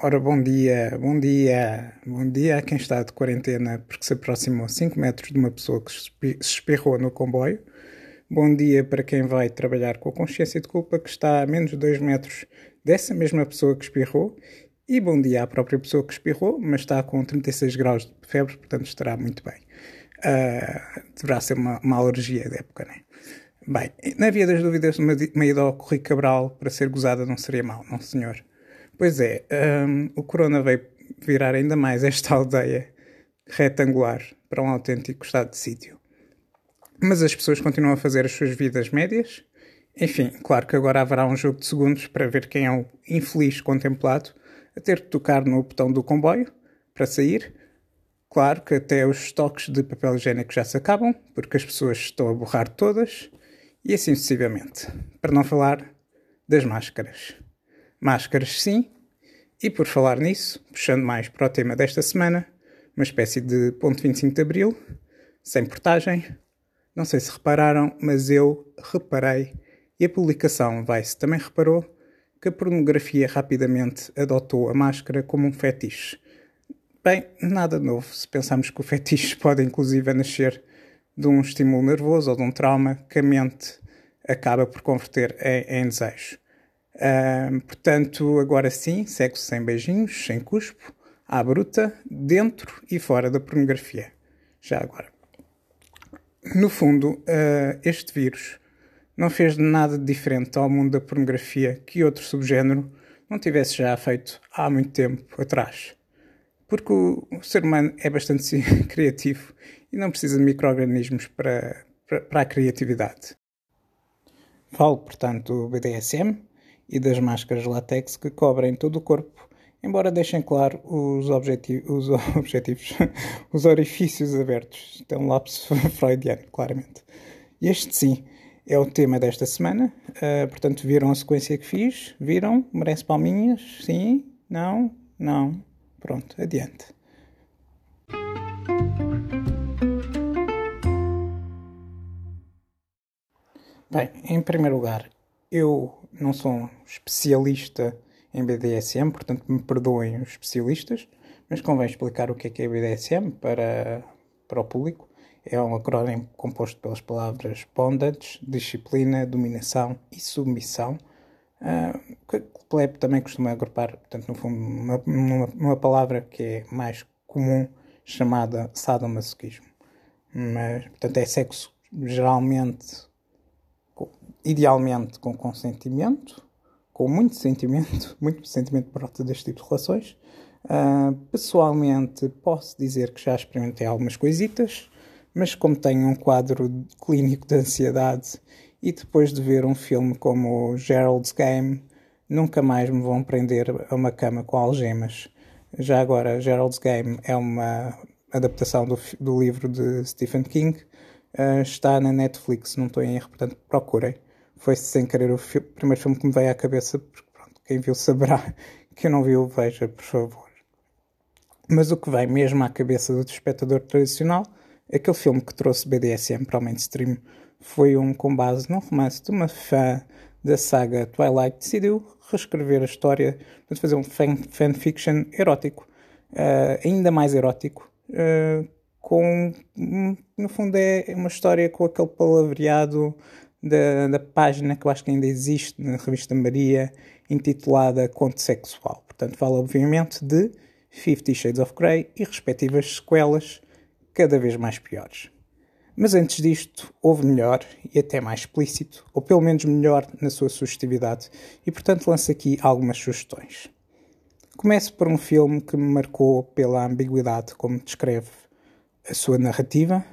Ora, bom dia, bom dia, bom dia a quem está de quarentena porque se aproximou 5 metros de uma pessoa que se espirrou no comboio. Bom dia para quem vai trabalhar com a consciência de culpa que está a menos de 2 metros dessa mesma pessoa que espirrou. E bom dia à própria pessoa que espirrou, mas está com 36 graus de febre, portanto estará muito bem. Uh, deverá ser uma, uma alergia da época, não é? Bem, na via das dúvidas, uma, uma ida ao Correio Cabral para ser gozada não seria mal, não senhor? Pois é, um, o corona veio virar ainda mais esta aldeia retangular para um autêntico estado de sítio. Mas as pessoas continuam a fazer as suas vidas médias. Enfim, claro que agora haverá um jogo de segundos para ver quem é o infeliz contemplado a ter de tocar no botão do comboio para sair. Claro que até os estoques de papel higiênico já se acabam, porque as pessoas estão a borrar todas, e assim sucessivamente. Para não falar das máscaras. Máscaras, sim. E por falar nisso, puxando mais para o tema desta semana, uma espécie de ponto 25 de Abril, sem portagem. Não sei se repararam, mas eu reparei, e a publicação Vice também reparou, que a pornografia rapidamente adotou a máscara como um fetiche. Bem, nada novo se pensarmos que o fetiche pode inclusive nascer de um estímulo nervoso ou de um trauma que a mente acaba por converter em, em desejo. Portanto, agora sim, segue-se sem beijinhos, sem cuspo, à bruta, dentro e fora da pornografia. Já agora. No fundo, uh, este vírus não fez nada diferente ao mundo da pornografia que outro subgénero não tivesse já feito há muito tempo atrás. Porque o, o ser humano é bastante criativo e não precisa de micro-organismos para, para, para a criatividade. Falo, portanto, do BDSM, e das máscaras látex que cobrem todo o corpo, embora deixem claro os, objeti os objetivos, os orifícios abertos. Tem um lapso freudiano, claramente. Este sim é o tema desta semana. Uh, portanto, viram a sequência que fiz? Viram? Merece palminhas? Sim? Não? Não? Pronto, adiante. Bem, em primeiro lugar, eu não sou especialista em BDSM, portanto me perdoem os especialistas, mas convém explicar o que é que é BDSM para, para o público. É um acrónimo composto pelas palavras bondage, disciplina, dominação e submissão, uh, que o plebe também costuma agrupar, portanto, no fundo, numa, numa, numa palavra que é mais comum, chamada sadomasoquismo. Mas, portanto, é sexo geralmente idealmente com consentimento, com muito sentimento, muito sentimento por volta deste tipo de relações. Uh, pessoalmente, posso dizer que já experimentei algumas coisitas, mas como tenho um quadro clínico de ansiedade e depois de ver um filme como Gerald's Game, nunca mais me vão prender a uma cama com algemas. Já agora, Gerald's Game é uma adaptação do, do livro de Stephen King, uh, está na Netflix, não estou em erro, portanto procurem foi sem querer o primeiro filme que me veio à cabeça, porque pronto, quem viu saberá, quem não viu, veja, por favor. Mas o que vem mesmo à cabeça do espectador tradicional, aquele filme que trouxe BDSM para o mainstream, foi um com base num romance de uma fã da saga Twilight, decidiu reescrever a história, portanto fazer um fan, fanfiction erótico, uh, ainda mais erótico, uh, com, no fundo é uma história com aquele palavreado da, da página que eu acho que ainda existe na revista Maria, intitulada Conto Sexual. Portanto, fala obviamente de Fifty Shades of Grey e respectivas sequelas cada vez mais piores. Mas antes disto, houve melhor e até mais explícito, ou pelo menos melhor na sua sugestividade, e portanto lanço aqui algumas sugestões. Começo por um filme que me marcou pela ambiguidade como descreve a sua narrativa,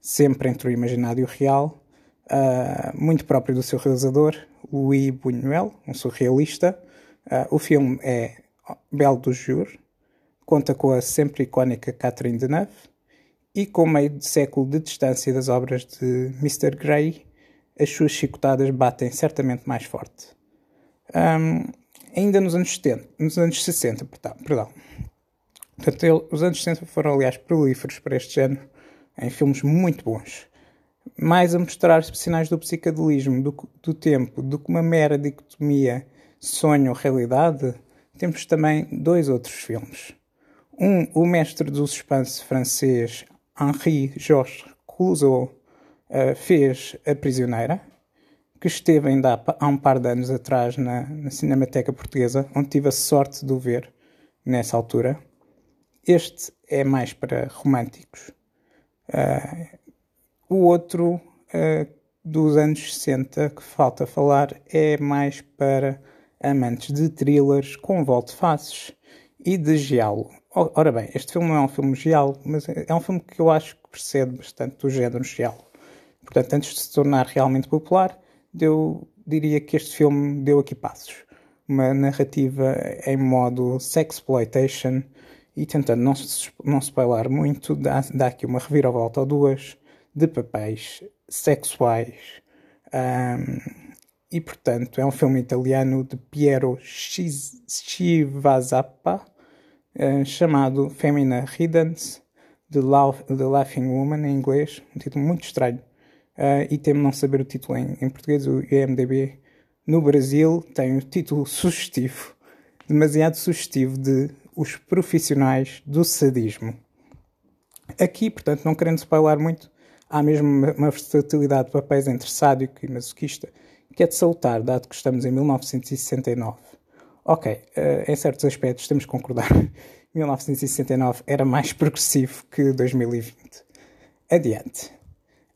sempre entre o imaginário e o real, uh, muito próprio do seu realizador, Louis Buñuel, um surrealista. Uh, o filme é Belle do Jour, conta com a sempre icónica Catherine Deneuve e com meio de século de distância das obras de Mr. Gray, as suas chicotadas batem certamente mais forte. Um, ainda nos anos 70, nos anos 60, perdão. Portanto, ele, os anos 60 foram, aliás, prolíferos para este género, em filmes muito bons mais a mostrar sinais do psicadelismo do, do tempo do que uma mera dicotomia sonho-realidade, temos também dois outros filmes. Um, o mestre do suspense francês Henri Georges Clouzot uh, fez A Prisioneira, que esteve ainda há um par de anos atrás na, na Cinemateca Portuguesa, onde tive a sorte de o ver nessa altura. Este é mais para românticos. Uh, o outro, uh, dos anos 60, que falta falar, é mais para amantes de thrillers com volte-faces e de giallo. Ora bem, este filme não é um filme giallo, mas é um filme que eu acho que precede bastante do género giallo. Portanto, antes de se tornar realmente popular, eu diria que este filme deu aqui passos. Uma narrativa em modo sexploitation e tentando não, não spoiler muito, dá, dá aqui uma reviravolta ou duas de papéis sexuais. Um, e, portanto, é um filme italiano de Piero Schivazappa, uh, chamado Femina Riddance, The, The Laughing Woman, em inglês, um título muito estranho. Uh, e temo não saber o título em, em português, o IMDB no Brasil tem o título sugestivo, demasiado sugestivo, de Os Profissionais do Sadismo. Aqui, portanto, não querendo spoiler muito, há mesmo uma, versatilidade de papéis entre sádico e masoquista que é de salutar, dado que estamos em 1969. Ok, uh, em certos aspectos temos que concordar. 1969 era mais progressivo que 2020. Adiante.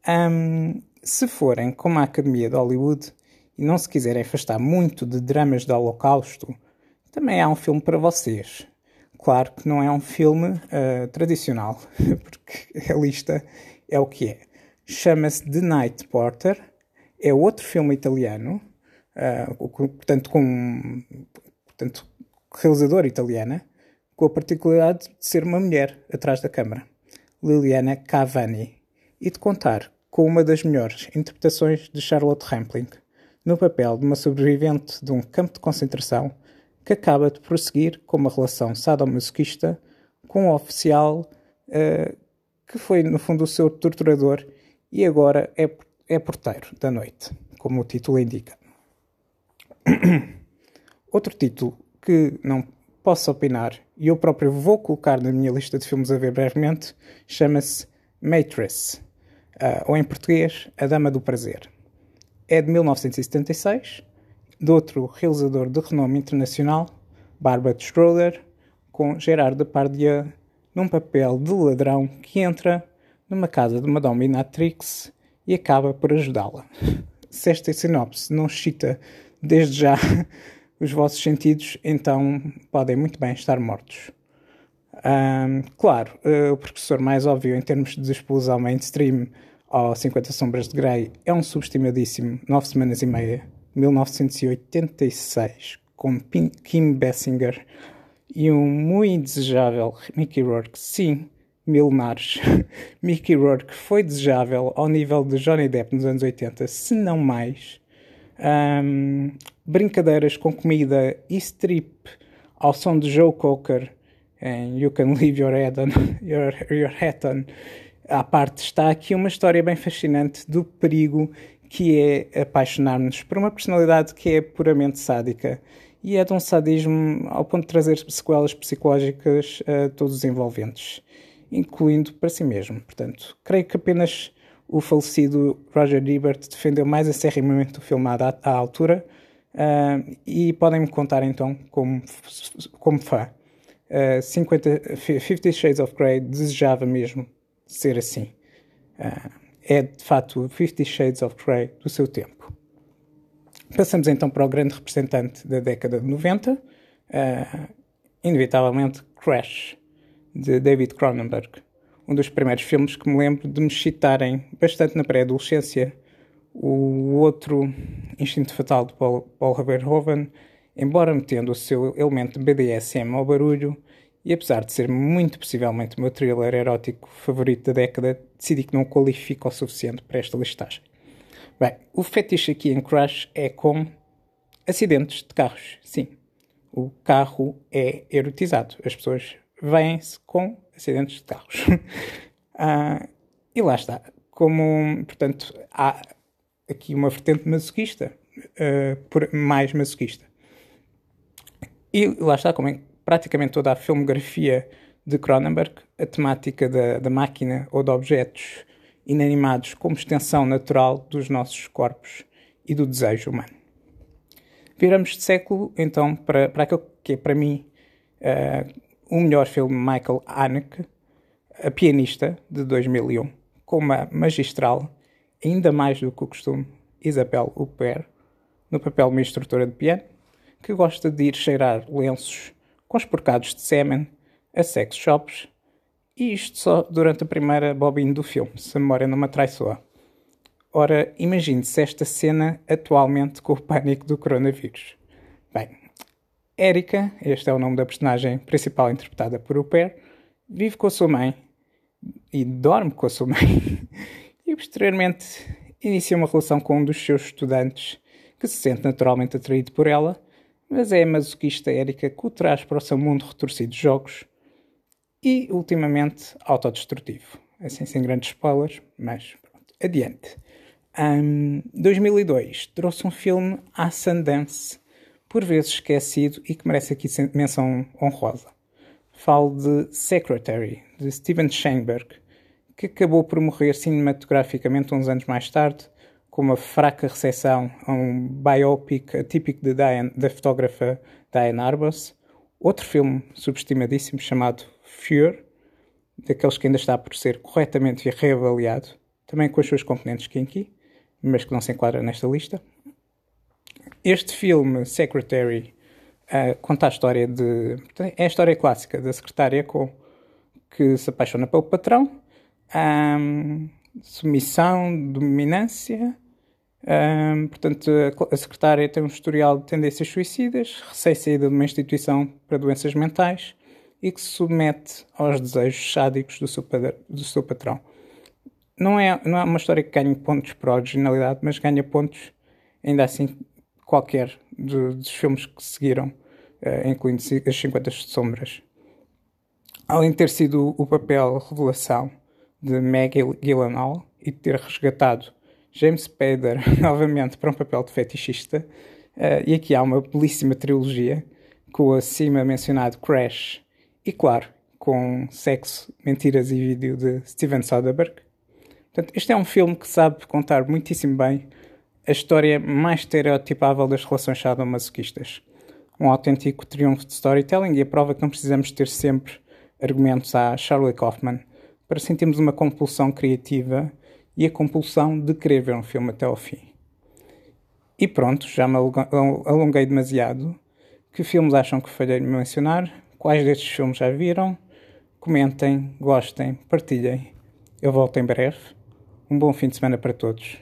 Um, se forem como a Academia de Hollywood e não se quiserem afastar muito de dramas do Holocausto, também há um filme para vocês. Claro que não é um filme uh, tradicional, porque a lista é o que é. Chama-se The Night Porter é outro filme italiano, uh, portanto, com portanto, realizadora italiana, com a particularidade de ser uma mulher atrás da câmara, Liliana Cavani, e de contar com uma das melhores interpretações de Charlotte Rampling, no papel de uma sobrevivente de um campo de concentração que acaba de prosseguir com uma relação sadomasoquista com um oficial uh, que foi, no fundo, o seu torturador e agora é é porteiro da noite, como o título indica. Outro título que não posso opinar e eu próprio vou colocar na minha lista de filmes a ver brevemente chama-se Matrix, uh, ou em português, A Dama do Prazer. É de 1976, de outro realizador de renome internacional, Barbara Schroeder, com Gerard Depardieu num papel de ladrão que entra numa casa de uma dominatrix e acaba por ajudá-la. Se esta sinopse não excita desde já os vossos sentidos, então podem muito bem estar mortos. Um, claro, uh, o professor mais óbvio em termos de explosão mainstream ao 50 Sombras de Grey é um subestimadíssimo 9 semanas e meia, 1986, com Kim Basinger e um muito desejável Mickey Rourke. Sim, milenares. Mickey Rourke foi desejável ao nível de Johnny Depp nos anos 80, se não mais. Um, brincadeiras com comida e strip ao som de Joe Cocker em You Can Leave Your Head on, your, your head on. À parte está aqui uma história bem fascinante do perigo que é apaixonar-nos por uma personalidade que é puramente sádica e é de um sadismo ao ponto de trazer sequelas psicológicas a todos os envolventes incluindo para si mesmo. Portanto, creio que apenas o falecido Roger Ebert defendeu mais acerrimamente o filme à, à altura uh, e podem-me contar então como, como fã. Uh, 50, Fifty Shades of Grey desejava mesmo ser assim. Uh, é de facto Fifty Shades of Grey do seu tempo. Passamos então para o grande representante da década de 90, uh, inevitavelmente Crash de David Cronenberg, um dos primeiros filmes que me lembro de me excitarem bastante na pré-adolescência. O outro, Instinto Fatal, de Paul, Paul Verhoeven, embora metendo o seu elemento BDSM ao barulho, e apesar de ser muito possivelmente o meu thriller erótico favorito da década, decidi que não qualifica o suficiente para esta listagem. Bem, o fetiche aqui em Crash é com acidentes de carros. Sim, o carro é erotizado. As pessoas vêm-se com acidentes de carros. uh, e lá está. Como, portanto, há aqui uma vertente masoquista, uh, mais masoquista. E lá está, como em praticamente toda a filmografia de Cronenberg, a temática da, da máquina ou de objetos inanimados como extensão natural dos nossos corpos e do desejo humano. Viramos de século, então, para, para aquele que é, para mim, uh, o melhor filme de Michael Haneke, A Pianista, de 2001, com uma magistral, ainda mais do que o costume, Isabelle Huppert, no papel de uma instrutora de piano, que gosta de ir cheirar lenços com os porcados de sêmen a sex shops, e isto só durante a primeira bobina do filme, se a memória não me atraiçoa. Ora, imagine-se esta cena atualmente com o pânico do coronavírus. Bem, Erika, este é o nome da personagem principal interpretada por Uper, vive com a sua mãe e dorme com a sua mãe e posteriormente inicia uma relação com um dos seus estudantes que se sente naturalmente atraído por ela, mas é a masoquista Erika que o traz para o seu mundo retorcido de jogos e ultimamente autodestrutivo. Assim, sem grandes spoilers, mas pronto, adiante. Um, 2002 trouxe um filme à Sundance por vezes esquecido e que merece aqui menção honrosa. Falo de Secretary, de Steven Sheinberg, que acabou por morrer cinematograficamente uns anos mais tarde, com uma fraca recepção a um biopic atípico de Diane, da fotógrafa Diane Arbus, outro filme subestimadíssimo chamado Fear, daqueles que ainda está por ser corretamente reavaliado, também com as suas componentes kinky, mas que não se enquadra nesta lista. Este filme, Secretary, uh, conta a história de. É a história clássica da secretária com, que se apaixona pelo patrão, um, submissão, dominância. Um, portanto, a, a secretária tem um historial de tendências suicidas, recém-saída de uma instituição para doenças mentais e que se submete aos desejos sádicos do seu, do seu patrão. Não é, não é uma história que ganhe pontos por originalidade, mas ganha pontos, ainda assim, qualquer dos filmes que seguiram, uh, incluindo as 50 Sombras. Além de ter sido o papel revelação de Maggie Gyllenhaal e ter resgatado James Spader novamente para um papel de fetichista, uh, e aqui há uma belíssima trilogia com o acima mencionado Crash e, claro, com sexo, mentiras e vídeo de Steven Soderbergh. Portanto, este é um filme que sabe contar muitíssimo bem a história mais estereotipável das relações sadomasoquistas. Um autêntico triunfo de storytelling e a prova que não precisamos ter sempre argumentos à Charlie Kaufman para sentirmos uma compulsão criativa e a compulsão de querer ver um filme até ao fim. E pronto, já me alonguei demasiado. Que filmes acham que falhei de mencionar? Quais destes filmes já viram? Comentem, gostem, partilhem. Eu volto em breve. Um bom fim de semana para todos.